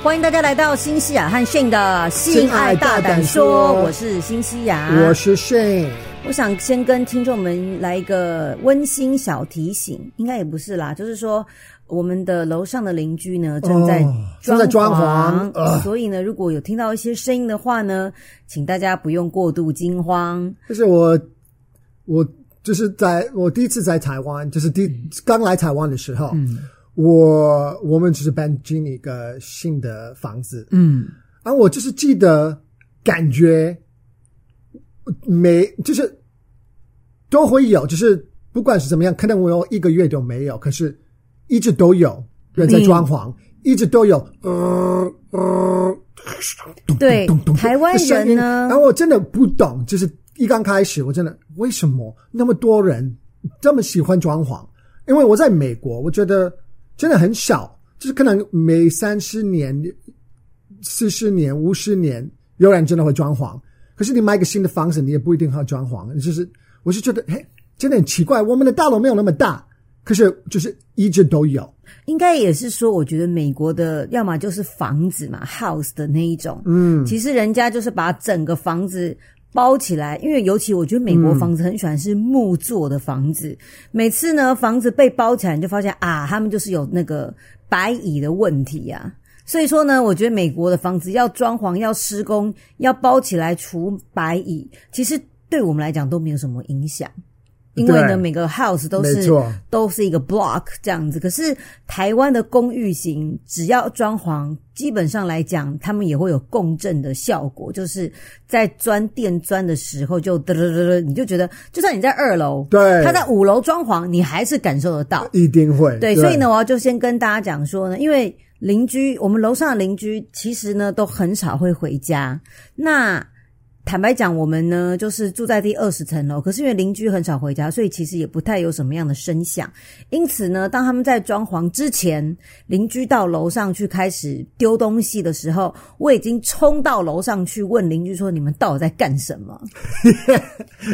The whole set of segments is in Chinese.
欢迎大家来到新西亚和 Shane 的性爱大胆说，我是新西亚，我是 Shane。我想先跟听众们来一个温馨小提醒，应该也不是啦，就是说我们的楼上的邻居呢正在装潢，装潢，所以呢，如果有听到一些声音的话呢，请大家不用过度惊慌。就是我，我就是在我第一次在台湾，就是第刚来台湾的时候。嗯我我们只是搬进一个新的房子，嗯，而我就是记得感觉没就是都会有，就是不管是怎么样，可能我有一个月都没有，可是一直都有人在装潢，一直都有，呃呃，对，台湾人呢，然后我真的不懂，就是一刚开始，我真的为什么那么多人这么喜欢装潢？因为我在美国，我觉得。真的很少，就是可能每三十年、四十年、五十年，有人真的会装潢。可是你买一个新的房子，你也不一定会装潢。就是，我是觉得，嘿，真的很奇怪。我们的大楼没有那么大，可是就是一直都有。应该也是说，我觉得美国的要么就是房子嘛，house 的那一种。嗯，其实人家就是把整个房子。包起来，因为尤其我觉得美国房子很喜欢是木做的房子。嗯、每次呢，房子被包起来，你就发现啊，他们就是有那个白蚁的问题呀、啊。所以说呢，我觉得美国的房子要装潢、要施工、要包起来除白蚁，其实对我们来讲都没有什么影响。因为呢，每个 house 都是都是一个 block 这样子。可是台湾的公寓型，只要装潢，基本上来讲，他们也会有共振的效果。就是在钻电钻的时候，就嘚嘚嘚嘚，你就觉得，就算你在二楼，对，他在五楼装潢，你还是感受得到，一定会。对，对，所以呢，我要就先跟大家讲说呢，因为邻居，我们楼上的邻居其实呢都很少会回家，那。坦白讲，我们呢就是住在第二十层楼，可是因为邻居很少回家，所以其实也不太有什么样的声响。因此呢，当他们在装潢之前，邻居到楼上去开始丢东西的时候，我已经冲到楼上去问邻居说：“你们到底在干什么？”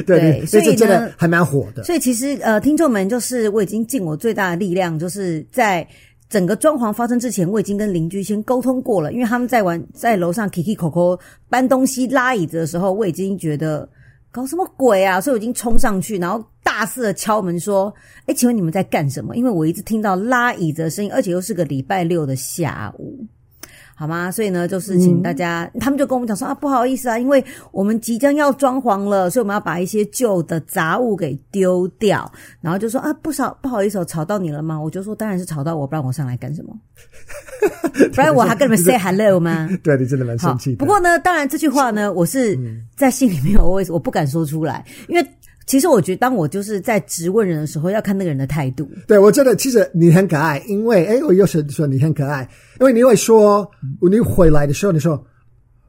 对，对，所以呢，真的还蛮火的。所以其实呃，听众们就是我已经尽我最大的力量，就是在。整个装潢发生之前，我已经跟邻居先沟通过了，因为他们在玩，在楼上 Kiki Coco 搬东西、拉椅子的时候，我已经觉得搞什么鬼啊，所以我已经冲上去，然后大肆的敲门说：“哎，请问你们在干什么？”因为我一直听到拉椅子的声音，而且又是个礼拜六的下午。好吗？所以呢，就是请大家，嗯、他们就跟我们讲说啊，不好意思啊，因为我们即将要装潢了，所以我们要把一些旧的杂物给丢掉。然后就说啊，不少不好意思，我吵到你了吗？我就说当然是吵到我，不然我上来干什么？不然我还跟你们 say hello 吗？对，你真的蛮生气。不过呢，当然这句话呢，我是在心里面，我我不敢说出来，因为。其实我觉得，当我就是在质问人的时候，要看那个人的态度。对，我觉得其实你很可爱，因为诶我又是说你很可爱，因为你会说，你回来的时候你说，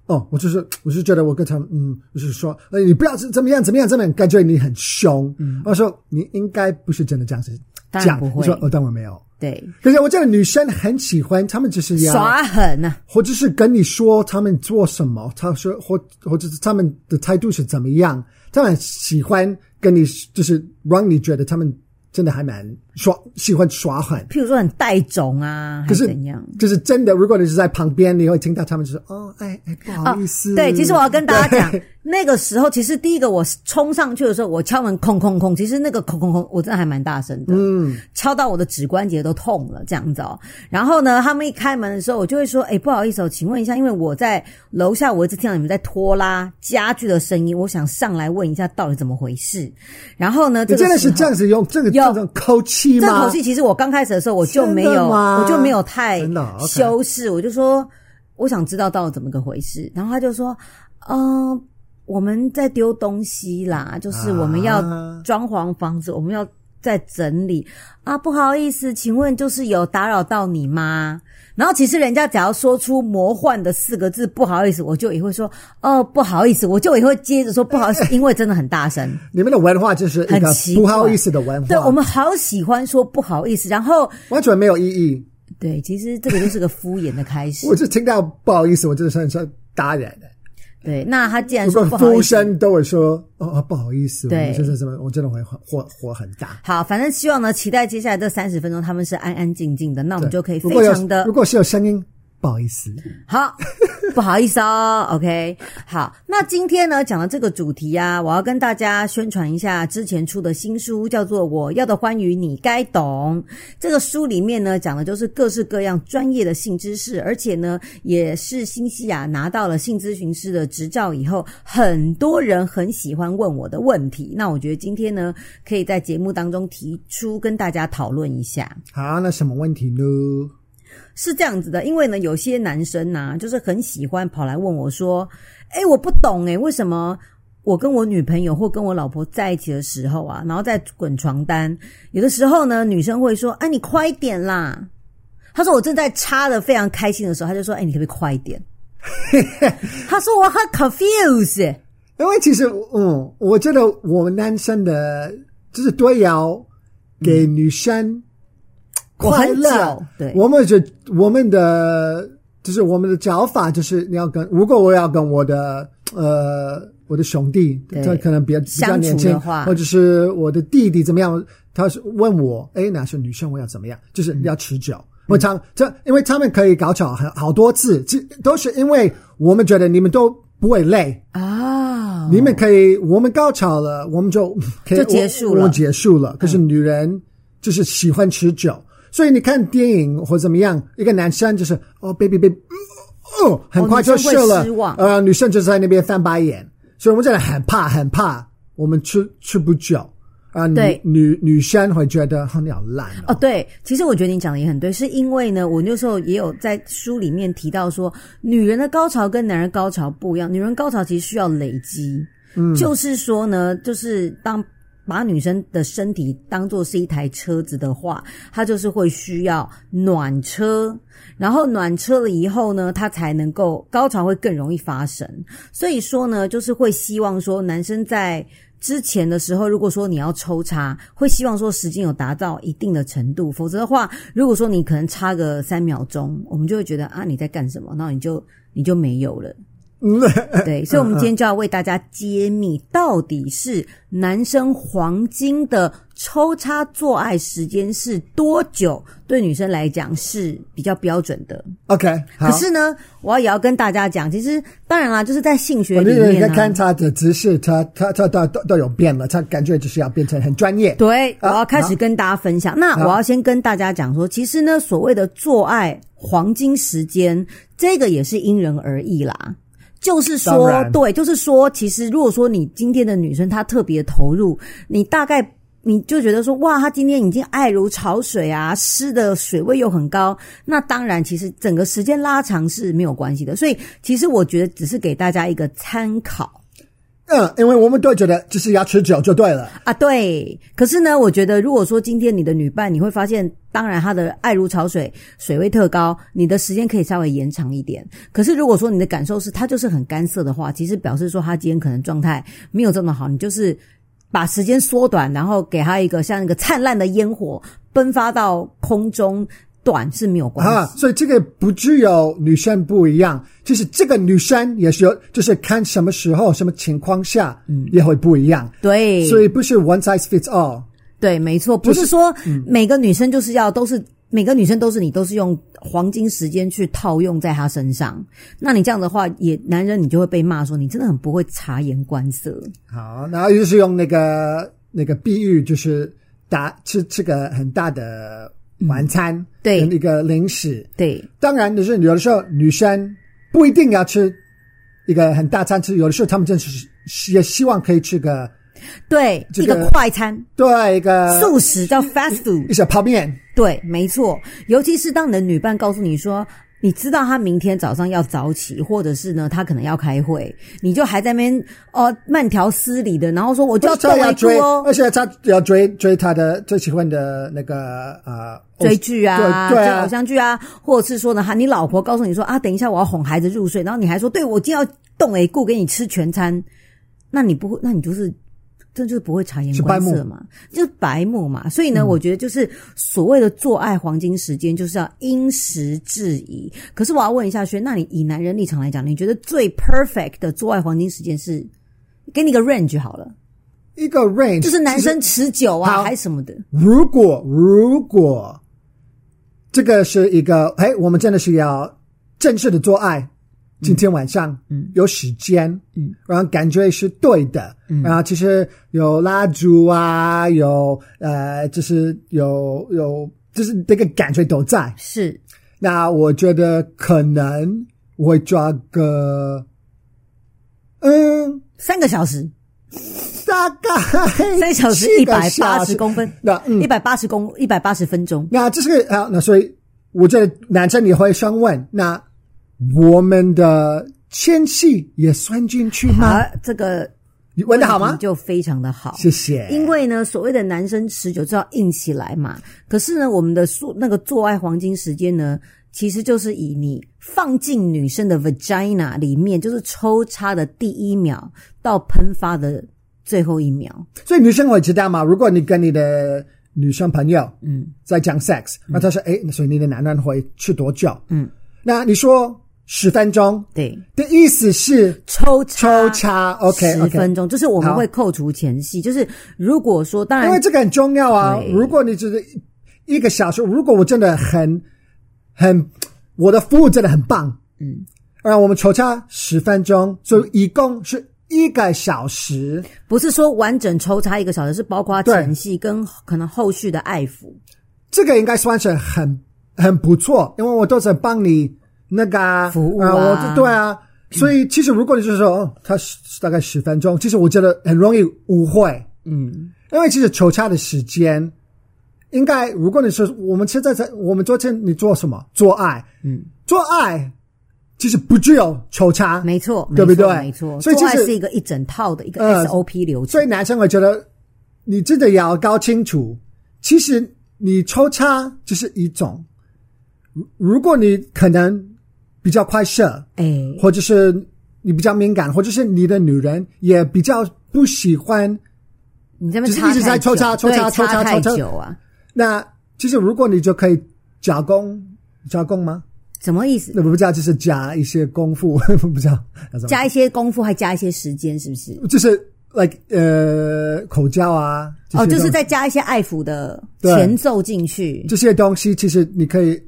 哦，我就是，我是觉得我跟他们，嗯，就是说，诶你不要怎么样怎么样怎么样，感觉你很凶。嗯，我说你应该不是真的这样子，当然不会。我说哦，当然没有。对，可是我觉得女生很喜欢，他们就是要耍狠呐、啊，或者是跟你说他们做什么，他说或或者是他们的态度是怎么样，他们喜欢。跟你就是让你觉得他们真的还蛮耍，喜欢耍狠，譬如说很带种啊，可是怎样？就是真的，如果你是在旁边，你会听到他们就说：“哦，哎哎，不好意思。哦”对，其实我要跟大家讲。那个时候，其实第一个我冲上去的时候，我敲门，空空空。其实那个空空空，我真的还蛮大声的，嗯，敲到我的指关节都痛了，这样子哦。然后呢，他们一开门的时候，我就会说：“哎，不好意思哦，请问一下，因为我在楼下，我一直听到你们在拖拉家具的声音，我想上来问一下到底怎么回事。”然后呢，这个、你真的是这样子用这个这种口气吗？这口气其实我刚开始的时候我就没有，我就没有太修饰，我就说我想知道到底怎么个回事。然后他就说：“嗯、呃。”我们在丢东西啦，就是我们要装潢房子，啊、我们要在整理啊。不好意思，请问就是有打扰到你吗？然后其实人家只要说出魔幻的四个字“不好意思”，我就也会说哦，不好意思，我就也会接着说不好意思，因为真的很大声。你们的文化就是一个不好意思的文化，对，我们好喜欢说不好意思，然后完全没有意义。对，其实这个就是个敷衍的开始。我就听到不好意思，我真的是想打人的。对，那他既然说不好意思，服务生都会说哦，不好意思，对，就是什么，我真的会火火很大。好，反正希望呢，期待接下来这三十分钟他们是安安静静的，那我们就可以非常的。如果是有声音，不好意思，好，不好意思哦。OK，好，那今天呢讲的这个主题啊，我要跟大家宣传一下之前出的新书，叫做《我要的欢愉你该懂》。这个书里面呢讲的就是各式各样专业的性知识，而且呢也是新西亚拿到了性咨询师的执照以后，很多人很喜欢问我的问题。那我觉得今天呢可以在节目当中提出跟大家讨论一下。好，那什么问题呢？是这样子的，因为呢，有些男生呐、啊，就是很喜欢跑来问我说：“诶，我不懂诶，为什么我跟我女朋友或跟我老婆在一起的时候啊，然后在滚床单，有的时候呢，女生会说：‘哎，你快一点啦！’他说我正在插的非常开心的时候，他就说：‘哎，你可不可以快一点？’他说我很 confused，因为其实，嗯，我觉得我们男生的就是都要给女生、嗯。”快乐，对，我们就我们的就是我们的教法，就是你要跟，如果我要跟我的呃我的兄弟，他可能比较比较年轻，或者是我的弟弟怎么样，他是问我，哎，那是女生，我要怎么样？就是要持久。嗯、我常这，因为他们可以高潮很好多次，这都是因为我们觉得你们都不会累啊，你们可以，我们高潮了，我们就 可以就结束了，我结束了。可是女人就是喜欢持久。所以你看电影或怎么样，一个男生就是哦，baby baby，哦，很快就射了，哦、呃，女生就在那边翻白眼，所以我们真的很怕，很怕，我们吃吃不久。啊、呃，女女女生会觉得你好烂哦，哦。对，其实我觉得你讲的也很对，是因为呢，我那时候也有在书里面提到说，女人的高潮跟男人高潮不一样，女人高潮其实需要累积，嗯，就是说呢，就是当。把女生的身体当作是一台车子的话，她就是会需要暖车，然后暖车了以后呢，她才能够高潮会更容易发生。所以说呢，就是会希望说男生在之前的时候，如果说你要抽插，会希望说时间有达到一定的程度，否则的话，如果说你可能差个三秒钟，我们就会觉得啊你在干什么，那你就你就没有了。对，所以，我们今天就要为大家揭秘，到底是男生黄金的抽插做爱时间是多久？对女生来讲是比较标准的。OK，可是呢，我要也要跟大家讲，其实当然啦，就是在性学里面看他的姿势，他他他都都都有变了，他感觉就是要变成很专业。对，我要开始跟大家分享。那我要先跟大家讲说，其实呢，所谓的做爱黄金时间，这个也是因人而异啦。就是说，对，就是说，其实如果说你今天的女生她特别投入，你大概你就觉得说，哇，她今天已经爱如潮水啊，湿的水位又很高，那当然，其实整个时间拉长是没有关系的。所以，其实我觉得只是给大家一个参考。嗯，因为我们都觉得就是要持久就对了啊。对，可是呢，我觉得如果说今天你的女伴，你会发现，当然她的爱如潮水，水位特高，你的时间可以稍微延长一点。可是如果说你的感受是她就是很干涩的话，其实表示说她今天可能状态没有这么好，你就是把时间缩短，然后给她一个像一个灿烂的烟火奔发到空中。短是没有关系，啊，所以这个不只有女生不一样，就是这个女生也是有，就是看什么时候、什么情况下，嗯，也会不一样。对，所以不是 one size fits all。对，没错，不是说每个女生就是要都是每个女生都是你都是用黄金时间去套用在她身上，那你这样的话，也男人你就会被骂说你真的很不会察言观色。好，然后就是用那个那个比喻，就是打吃吃个很大的。晚餐，嗯、对，一个零食，对。当然，就是有的时候女生不一定要吃一个很大餐，吃有的时候他们真是也希望可以吃个，对，这个、一个快餐，对，一个素食叫 fast food，一小泡面，对，没错。尤其是当你的女伴告诉你说。你知道他明天早上要早起，或者是呢，他可能要开会，你就还在那边哦慢条斯理的，然后说我就要动一步哦，而且他要追追他的最喜欢的那个呃追剧啊，对，偶像剧啊，或者是说呢，哈，你老婆告诉你说啊，等一下我要哄孩子入睡，然后你还说对我今天要动诶，顾给你吃全餐，那你不会，那你就是。这就是不会察言观色嘛，就是白目嘛。所以呢，嗯、我觉得就是所谓的做爱黄金时间，就是要因时制宜。可是我要问一下轩，那你以男人立场来讲，你觉得最 perfect 的做爱黄金时间是？给你个 range 好了，一个 range 就是男生持久啊，还是什么的？如果如果这个是一个，哎，我们真的是要正式的做爱。今天晚上，嗯，有时间，嗯，然后感觉是对的，嗯，然后其实有蜡烛啊，有呃，就是有有，就是这个感觉都在。是，那我觉得可能我会抓个，嗯，三个小时，大概三小时一百八十公分，那一百八十公一百八十分钟。那这是啊，那所以我觉得男生也会想问那。我们的纤细也算进去吗？啊，这个你问的好吗？就非常的好，谢谢。因为呢，所谓的男生持久就要硬起来嘛。可是呢，我们的做那个做爱黄金时间呢，其实就是以你放进女生的 vagina 里面，就是抽插的第一秒到喷发的最后一秒。所以女生会知道吗？如果你跟你的女生朋友嗯在讲 sex，那她说哎，所以你的男人会吃多久？嗯，那你说。十分钟，对，的意思是抽插抽插，OK，十分钟，就是我们会扣除前戏，就是如果说当然，因为这个很重要啊。如果你只是一个小时，如果我真的很很我的服务真的很棒，嗯，然后我们抽插十分钟，所以一共是一个小时，不是说完整抽插一个小时，是包括前戏跟可能后续的爱抚，这个应该算是很很不错，因为我都是帮你。那个服务啊，啊我对啊，所以其实如果你就是说，哦，他大概十分钟，其实我觉得很容易误会，嗯，因为其实抽插的时间应该，如果你说我们现在在我们昨天你做什么？做爱，嗯，做爱其实不具有抽插，没错，对不对？没错，所以其实是一个一整套的一个 SOP 流程。所以男生我觉得你真的要搞清楚，其实你抽插就是一种，如果你可能。比较快射，哎、欸，或者是你比较敏感，或者是你的女人也比较不喜欢，你这么插一直在抽插、抽插、抽插、抽插太久啊。那其实如果你就可以加工，加工吗？什么意思？那不知道，就是加一些功夫，不知道加一些功夫，还加一些时间，是不是？就是 like 呃口交啊，哦，就是再加一些爱抚的前奏进去，这些东西其实你可以。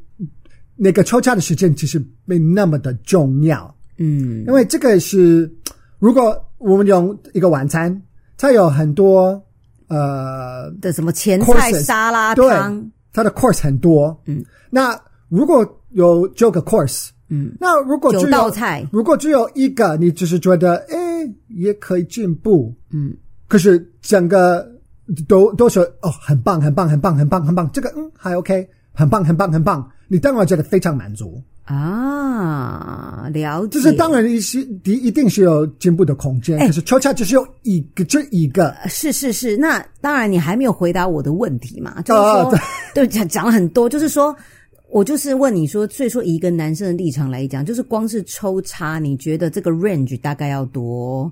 那个抽查的时间其实没那么的重要，嗯，因为这个是如果我们用一个晚餐，它有很多呃的什么前菜、沙拉汤，对，它的 course 很多，嗯，那如果有九个 course，嗯，那如果只有九道菜，如果只有一个，你只是觉得哎也可以进步，嗯，可是整个都都是哦很棒很棒很棒很棒很棒，这个嗯还 OK，很棒很棒很棒。你当然觉得非常满足啊，了解。就是当然一些一一定是有进步的空间，欸、可是抽插就是有一个，就一个。是是是，那当然你还没有回答我的问题嘛？就是说，哦、对，讲讲了很多，就是说我就是问你说，所以说以一个男生的立场来讲，就是光是抽插，你觉得这个 range 大概要多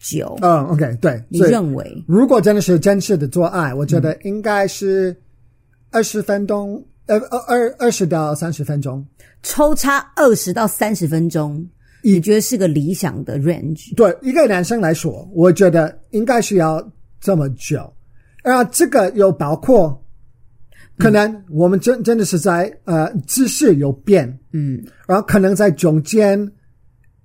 久？嗯，OK，对，你认为如果真的是真实的做爱，我觉得应该是二十分钟。呃，二二二十到三十分钟，抽插二十到三十分钟，你觉得是个理想的 range？对，一个男生来说，我觉得应该是要这么久。然后，这个又包括可能我们真真的是在呃姿势有变，嗯，然后可能在中间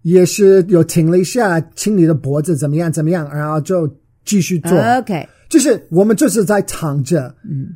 也是有停了一下，亲你的脖子怎么样怎么样，然后就继续做。OK，就是我们就是在躺着，嗯。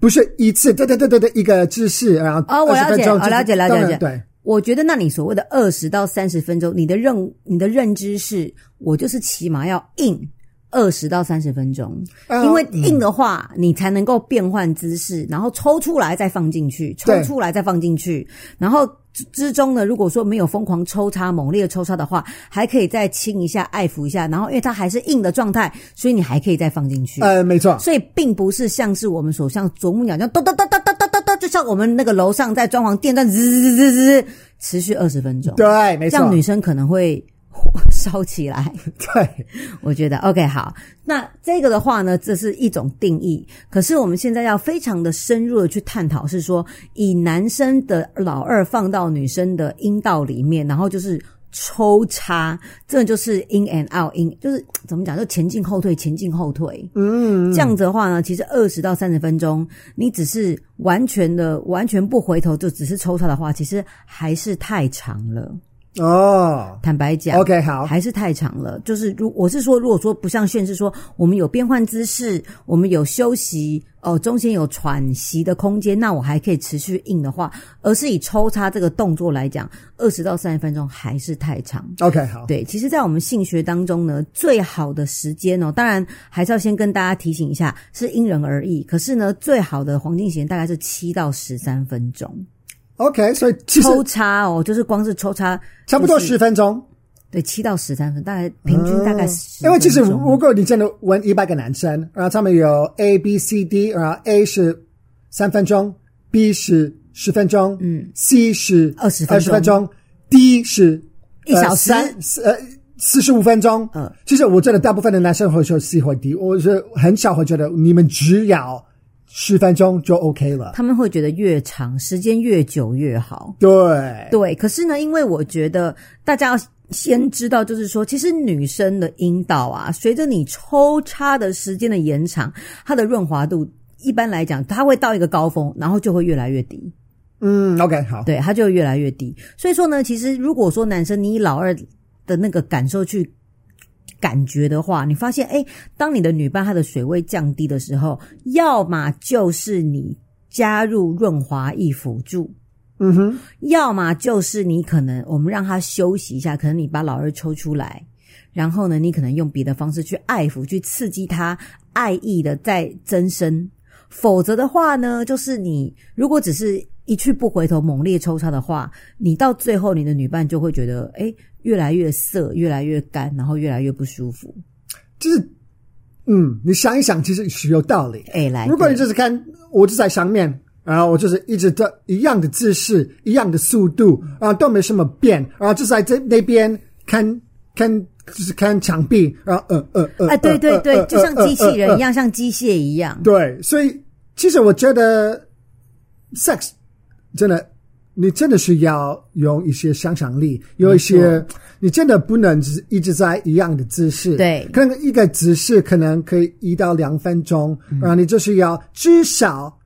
不是一次，对对对对对，一个姿势，然后哦，我了解，我了解，了解，了解。对，我觉得那你所谓的二十到三十分钟，你的认你的认知是，我就是起码要硬二十到三十分钟，因为硬的话，你才能够变换姿势，然后抽出来再放进去，抽出来再放进去，然后。之中呢，如果说没有疯狂抽插、猛烈抽插的话，还可以再亲一下、爱抚一下，然后因为它还是硬的状态，所以你还可以再放进去。呃，没错。所以并不是像是我们所像啄木鸟这样哒哒哒哒哒哒哒哒，就像我们那个楼上在装潢电钻，滋滋滋滋，持续二十分钟。对，没错。这样女生可能会。烧起来，对，我觉得 OK 好。那这个的话呢，这是一种定义。可是我们现在要非常的深入的去探讨，是说以男生的老二放到女生的阴道里面，然后就是抽插，这就是 in and out，in 就是怎么讲，就前进后退，前进后退。嗯，这样子的话呢，其实二十到三十分钟，你只是完全的完全不回头，就只是抽插的话，其实还是太长了。哦，坦白讲，OK，好，还是太长了。就是如我是说，如果说不像炫是说，我们有变换姿势，我们有休息，哦，中间有喘息的空间，那我还可以持续硬的话，而是以抽插这个动作来讲，二十到三十分钟还是太长。OK，好，对，其实，在我们性学当中呢，最好的时间哦，当然还是要先跟大家提醒一下，是因人而异。可是呢，最好的黄金时间大概是七到十三分钟。OK，所以抽插哦，就是光是抽插，差不多十分钟，对，七到十三分，大概平均大概十。因为其实如果你真的问一百个男生，然后他们有 A、B、C、D，然后 A 是三分钟，B 是十分钟，嗯，C 是二十二十分钟，D 是一小时，呃，四十五分钟。嗯，其实我觉得大部分的男生会说 C 或 D，我是很少会觉得你们只要。十分钟就 OK 了，他们会觉得越长时间越久越好。对对，可是呢，因为我觉得大家要先知道，就是说，其实女生的阴道啊，随着你抽插的时间的延长，它的润滑度一般来讲，它会到一个高峰，然后就会越来越低。嗯，OK，好，对，它就会越来越低。所以说呢，其实如果说男生你以老二的那个感受去。感觉的话，你发现，诶，当你的女伴她的水位降低的时候，要么就是你加入润滑液辅助，嗯哼，要么就是你可能我们让她休息一下，可能你把老二抽出来，然后呢，你可能用别的方式去爱抚，去刺激她爱意的再增生。否则的话呢，就是你如果只是一去不回头猛烈抽插的话，你到最后你的女伴就会觉得，诶。越来越涩，越来越干，然后越来越不舒服。就是，嗯，你想一想，其实是有道理。哎，来，如果你就是看，我就在上面，然后我就是一直的一样的姿势，一样的速度，然后都没什么变，然后就在这那边看看，就是看墙壁，然后呃呃呃，哎，对对对，就像机器人一样，像机械一样。对，所以其实我觉得，sex 真的。你真的是要用一些想象力，有一些你真的不能只一直在一样的姿势。对，可能一个姿势可能可以一到两分钟，嗯、然后你就是要至少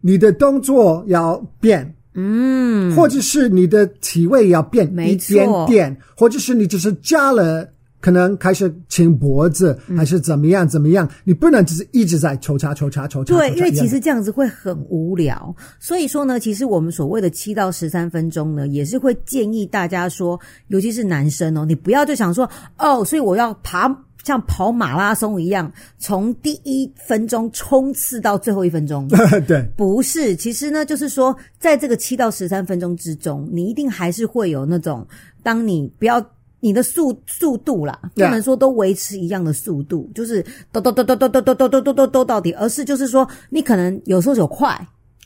你的动作要变，嗯，或者是你的体位要变一点点，或者是你只是加了。可能开始亲脖子，还是怎么样怎么样？嗯、你不能只是一直在抽插抽插抽插。对，因为其实这样子会很无聊。所以说呢，其实我们所谓的七到十三分钟呢，也是会建议大家说，尤其是男生哦，你不要就想说哦，所以我要爬像跑马拉松一样，从第一分钟冲刺到最后一分钟。对，不是，其实呢，就是说，在这个七到十三分钟之中，你一定还是会有那种，当你不要。你的速速度啦，不能说都维持一样的速度，就是咚咚咚咚咚咚咚咚咚咚咚咚到底，而是就是说，你可能有时候有快，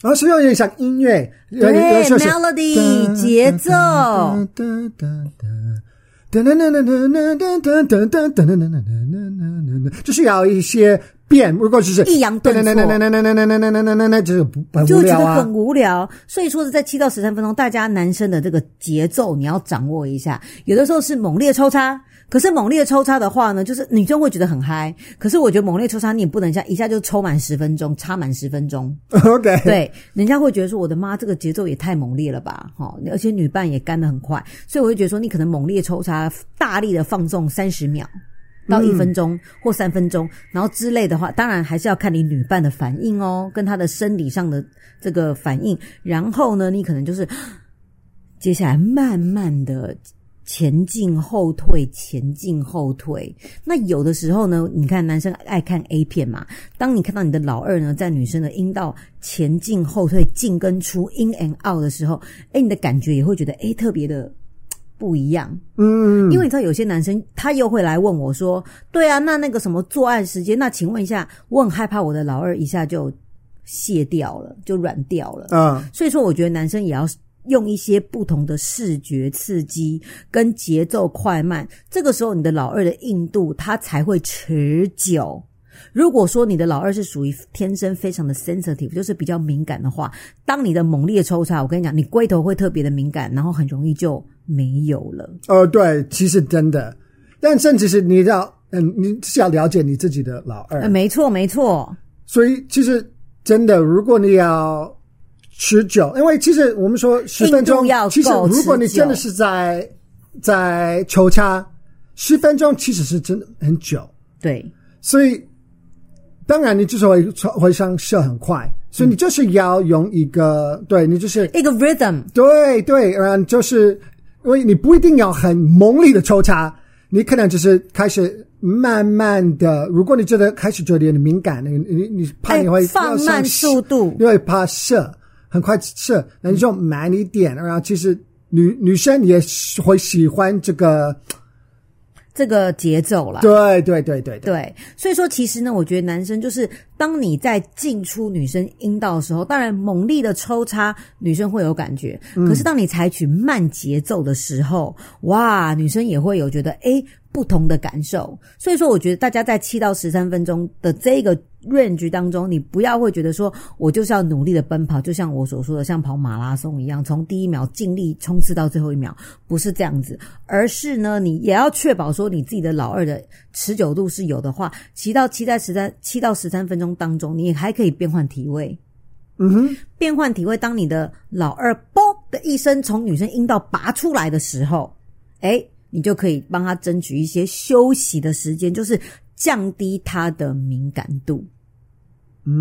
而是有点像音乐，对，melody 节奏，噔噔噔噔噔噔噔噔噔噔噔噔噔噔噔噔噔，就是要一些。变，如果就是抑扬顿挫，那那那那那那那那那那那那那就是很无聊啊，就觉得很无聊。所以说是在七到十三分钟，大家男生的这个节奏你要掌握一下。有的时候是猛烈抽插，可是猛烈抽插的话呢，就是女生会觉得很嗨。可是我觉得猛烈抽插你也不能像一下就抽满十分钟，插满十分钟。OK，对，人家会觉得说我的妈，这个节奏也太猛烈了吧？哈，而且女伴也干得很快，所以我会觉得说你可能猛烈抽插，大力的放纵三十秒。到一分钟或三分钟，然后之类的话，当然还是要看你女伴的反应哦，跟她的生理上的这个反应。然后呢，你可能就是接下来慢慢的前进后退，前进后退。那有的时候呢，你看男生爱看 A 片嘛，当你看到你的老二呢，在女生的阴道前进后退、进跟出、in and out 的时候，哎，你的感觉也会觉得哎，特别的。不一样，嗯，因为你知道有些男生他又会来问我说：“对啊，那那个什么作案时间？那请问一下，我很害怕我的老二一下就卸掉了，就软掉了。”嗯，所以说我觉得男生也要用一些不同的视觉刺激跟节奏快慢，这个时候你的老二的硬度它才会持久。如果说你的老二是属于天生非常的 sensitive，就是比较敏感的话，当你的猛烈抽插，我跟你讲，你龟头会特别的敏感，然后很容易就没有了。哦，对，其实真的，但甚至是你要，嗯，你是要了解你自己的老二。没错，没错。所以其实真的，如果你要持久，因为其实我们说十分钟，要其实如果你真的是在在抽插。十分钟其实是真的很久，对，所以当然你就是会会上射很快，所以你就是要用一个，嗯、对你就是一个 rhythm，对对，嗯，就是因为你不一定要很猛力的抽插，你可能就是开始慢慢的，如果你觉得开始觉得有点敏感，你你你怕你会放慢速度，因为怕射很快射，那你就慢一点，然后其实女女生也会喜欢这个。这个节奏了，对对对对对，所以说其实呢，我觉得男生就是当你在进出女生阴道的时候，当然猛力的抽插女生会有感觉，嗯、可是当你采取慢节奏的时候，哇，女生也会有觉得诶不同的感受。所以说，我觉得大家在七到十三分钟的这个 range 当中，你不要会觉得说我就是要努力的奔跑，就像我所说的，像跑马拉松一样，从第一秒尽力冲刺到最后一秒，不是这样子，而是呢，你也要确保说你自己的老二的持久度是有的话，骑到七在十三七到十三分钟当中，你还可以变换体位，嗯哼，变换体位，当你的老二“啵”的一声从女生阴道拔出来的时候，诶，你就可以帮他争取一些休息的时间，就是。降低他的敏感度，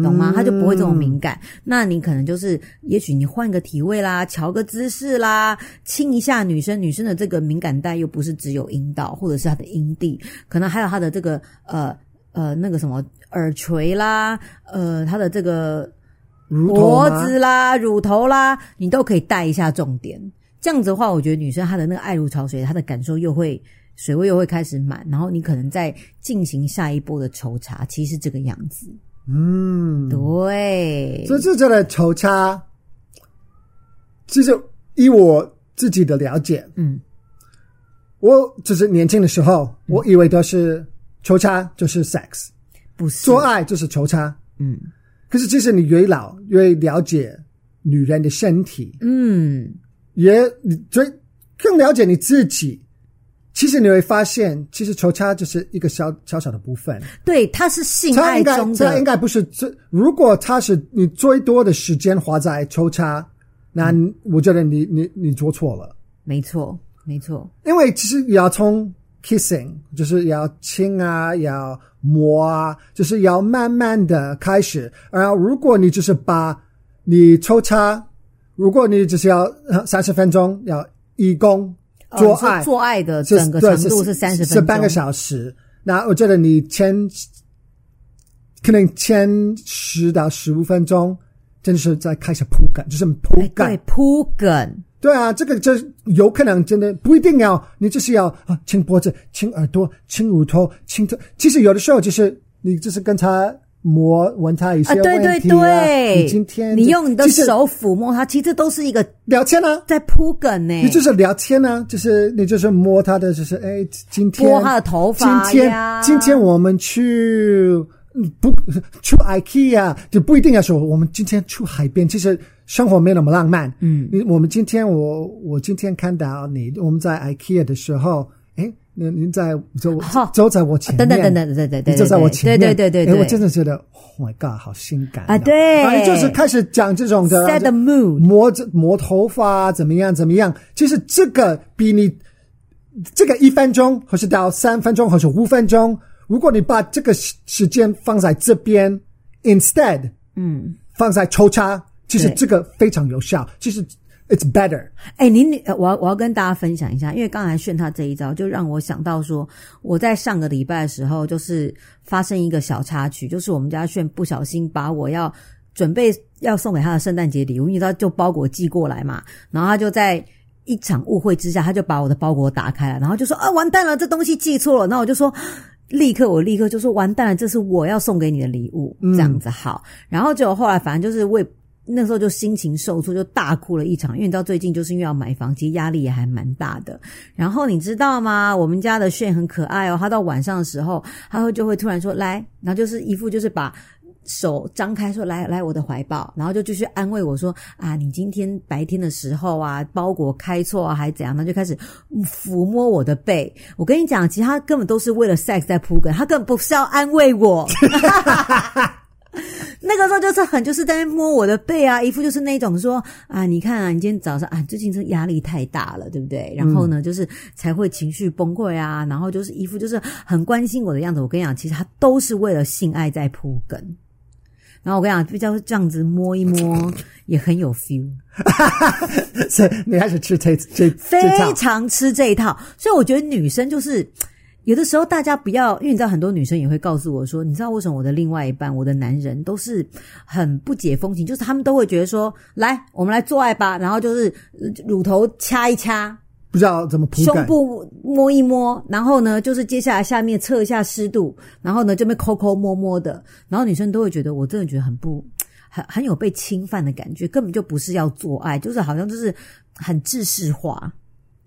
懂吗？他就不会这么敏感。嗯、那你可能就是，也许你换个体位啦，调个姿势啦，亲一下女生。女生的这个敏感带又不是只有阴道，或者是她的阴蒂，可能还有她的这个呃呃那个什么耳垂啦，呃她的这个脖子啦、乳头啦，你都可以带一下重点。这样子的话，我觉得女生她的那个爱如潮水，她的感受又会。水位又会开始满，然后你可能在进行下一波的抽查，其实这个样子。嗯，对。所以这这的抽查，其实以我自己的了解，嗯，我就是年轻的时候，嗯、我以为都是抽插就是 sex，不是做爱就是抽插，嗯。可是其实你越老越了解女人的身体，嗯，也你最更了解你自己。其实你会发现，其实抽插就是一个小小小的部分。对，它是性爱中的。它应该不是最。如果它是你最多的时间花在抽插，那我觉得你你你做错了。没错，没错。因为其实要从 kissing，就是要亲啊，要摸啊，就是要慢慢的开始。然后，如果你就是把你抽插，如果你只是要三十分钟，要义工。做爱、哦、做爱的整个程度是三十分钟，是半个小时。那我觉得你前可能前十到十五分钟，真的是在开始铺梗，就是铺梗，对，铺梗。对啊，这个就有可能真的不一定要，你就是要啊亲脖子、亲耳朵、亲乳头、亲头。其实有的时候就是你就是跟他。摸问他一些问题啊，对对对，你今天你用你的手抚摸它，其实都是一个聊天呢，在铺梗呢。你就是聊天呢，就是你就是摸它的，就是哎，今天摸它的头发。今天今天我们去不 去 IKEA，就不一定要说我们今天去海边。其实生活没那么浪漫。嗯，我们今天我我今天看到你，我们在 IKEA 的时候。您您在走走在我前面，等等等等，对对对，你走在我前面，对对对对，哎，我真的觉得，Oh my God，好性感啊！对，反正就是开始讲这种的，Set the mood，摸着摸头发，怎么样怎么样？其实这个比你这个一分钟，或是到三分钟，或是五分钟，如果你把这个时间放在这边，instead，嗯，放在抽插，其实这个非常有效，其实。It's better。哎，您，我要我要跟大家分享一下，因为刚才炫他这一招，就让我想到说，我在上个礼拜的时候，就是发生一个小插曲，就是我们家炫不小心把我要准备要送给他的圣诞节礼物，你知道，就包裹寄过来嘛，然后他就在一场误会之下，他就把我的包裹打开了，然后就说啊，完蛋了，这东西寄错了。那我就说，立刻我立刻就说完蛋了，这是我要送给你的礼物，这样子好。然后就后来反正就是为。那时候就心情受挫，就大哭了一场。因为你知道，最近就是因为要买房，其实压力也还蛮大的。然后你知道吗？我们家的炫很可爱哦，他到晚上的时候，他会就会突然说来，然后就是一副就是把手张开说来来我的怀抱，然后就继续安慰我说啊，你今天白天的时候啊，包裹开错啊，还怎样？他就开始抚摸我的背。我跟你讲，其实他根本都是为了 sex 在铺梗，他根本不是要安慰我。那个时候就是很就是在摸我的背啊，一副就是那种说啊，你看啊，你今天早上啊，最近这压力太大了，对不对？然后呢，就是才会情绪崩溃啊，然后就是一副就是很关心我的样子。我跟你讲，其实他都是为了性爱在铺梗。然后我跟你讲，比较这样子摸一摸也很有 feel。所以你还是吃这这非常吃这一套。所以我觉得女生就是。有的时候，大家不要，因为你知道，很多女生也会告诉我说：“你知道为什么我的另外一半，我的男人都是很不解风情？就是他们都会觉得说，来，我们来做爱吧，然后就是乳头掐一掐，不知道怎么铺，胸部摸一摸，然后呢，就是接下来下面测一下湿度，然后呢，这边抠抠摸摸的，然后女生都会觉得，我真的觉得很不很很有被侵犯的感觉，根本就不是要做爱，就是好像就是很制式化。”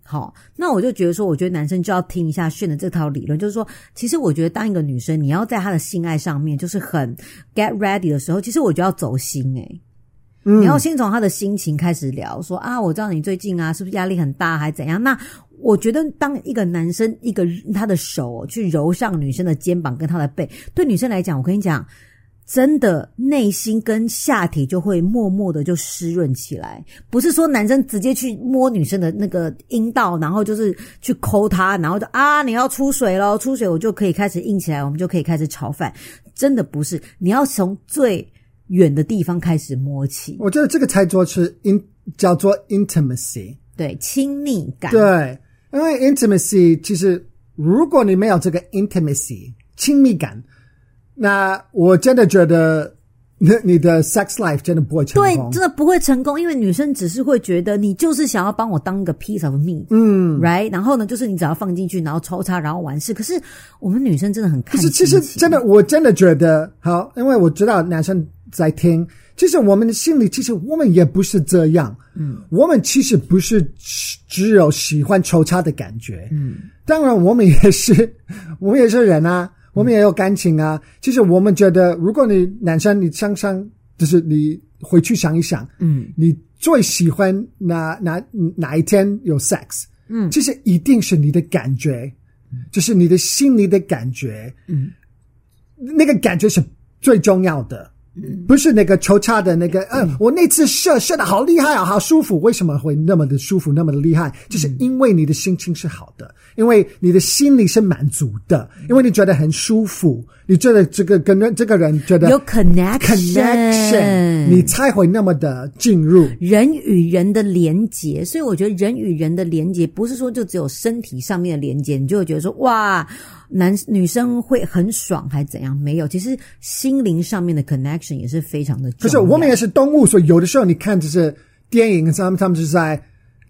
好，那我就觉得说，我觉得男生就要听一下炫的这套理论，就是说，其实我觉得当一个女生，你要在她的性爱上面就是很 get ready 的时候，其实我就要走心诶、欸嗯、你要先从她的心情开始聊，说啊，我知道你最近啊是不是压力很大，还怎样？那我觉得当一个男生一个他的手去揉上女生的肩膀跟她的背，对女生来讲，我跟你讲。真的，内心跟下体就会默默的就湿润起来。不是说男生直接去摸女生的那个阴道，然后就是去抠她，然后就啊，你要出水咯，出水我就可以开始硬起来，我们就可以开始炒饭。真的不是，你要从最远的地方开始摸起。我觉得这个才做是 in 叫做 intimacy，对，亲密感。对，因为 intimacy 其实如果你没有这个 intimacy 亲密感。那我真的觉得，那你的 sex life 真的不会成功。对，真的不会成功，因为女生只是会觉得你就是想要帮我当个 piece of meat，嗯，right？然后呢，就是你只要放进去，然后抽插，然后完事。可是我们女生真的很看，可是其实真的，我真的觉得好，因为我知道男生在听，其实我们的心里，其实我们也不是这样，嗯，我们其实不是只有喜欢抽插的感觉，嗯，当然我们也是，我们也是人啊。我们也有感情啊。其实我们觉得，如果你男生，你想想，就是你回去想一想，嗯，你最喜欢哪哪哪一天有 sex？嗯，其实一定是你的感觉，就是你的心里的感觉，嗯，那个感觉是最重要的。不是那个抽插的那个，嗯、呃，我那次射射的好厉害啊，好舒服。为什么会那么的舒服，那么的厉害？就是因为你的心情是好的，因为你的心里是满足的，因为你觉得很舒服，你觉得这个跟这个人觉得有 connection，connection，你才会那么的进入人与人的连接。所以我觉得人与人的连接不是说就只有身体上面的连接，你就会觉得说哇。男女生会很爽还是怎样？没有，其实心灵上面的 connection 也是非常的重要。可是我们也是动物，所以有的时候你看就是电影，他们他们就是在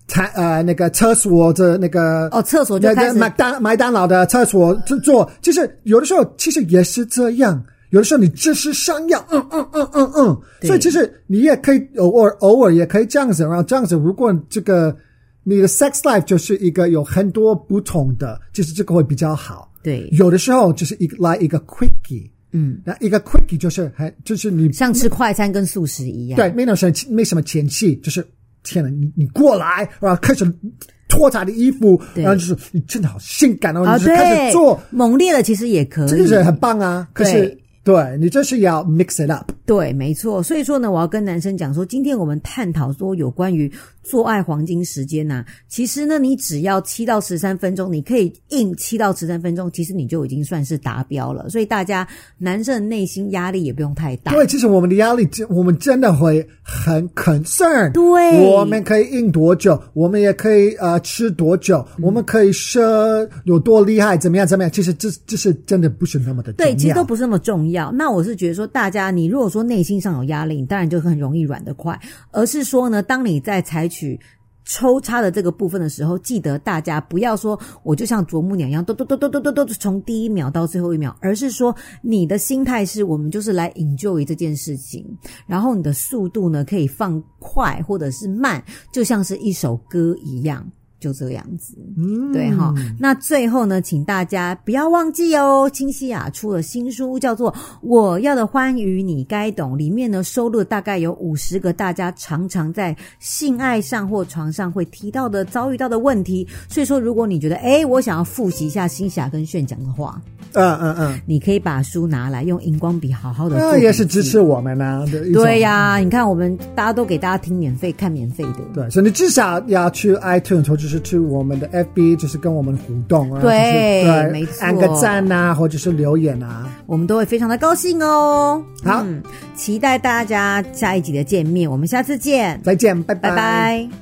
台呃那个厕所的那个哦厕所就开始麦当麦当劳的厕所就做，其实有的时候其实也是这样。有的时候你只是想要嗯嗯嗯嗯嗯，所以其实你也可以偶尔偶尔也可以这样子，然后这样子如果这个你的 sex life 就是一个有很多不同的，就是这个会比较好。对，有的时候就是一个来一个 quickie，嗯，那一个 quickie 就是还就是你像吃快餐跟素食一样，对，没有什么没什么前戏，就是天哪，你你过来，然后开始脱他的衣服，然后就是你真的好性感，然后你就开始做。猛烈的，其实也可以，真的是很棒啊，可是。对，你就是要 mix it up。对，没错。所以说呢，我要跟男生讲说，今天我们探讨说有关于做爱黄金时间呐、啊，其实呢，你只要七到十三分钟，你可以硬七到十三分钟，其实你就已经算是达标了。所以大家男生的内心压力也不用太大。对，其实我们的压力，我们真的会很 concern。对，我们可以硬多久？我们也可以呃吃多久？嗯、我们可以射有多厉害？怎么样？怎么样？其实这这是真的不是那么的重要。对，其实都不是那么重。要，那我是觉得说，大家你如果说内心上有压力，你当然就很容易软得快。而是说呢，当你在采取抽插的这个部分的时候，记得大家不要说我就像啄木鸟一样，都都都都都都都从第一秒到最后一秒，而是说你的心态是我们就是来 enjoy 这件事情，然后你的速度呢可以放快或者是慢，就像是一首歌一样。就这样子，嗯，对哈。那最后呢，请大家不要忘记哦，清西雅出了新书，叫做《我要的欢愉你该懂》，里面呢收录大概有五十个大家常常在性爱上或床上会提到的、遭遇到的问题。所以说，如果你觉得，哎，我想要复习一下清西亚跟炫讲的话，嗯嗯嗯，你可以把书拿来用荧光笔好好的。那也是支持我们呢。对呀，你看我们大家都给大家听免费，看免费的。对，所以你至少要去 iTunes 或者是去我们的 FB，就是跟我们互动啊，对，对，没错，按个赞啊，或者是留言啊，我们都会非常的高兴哦。好，嗯，期待大家下一集的见面，我们下次见，再见，拜拜。拜拜。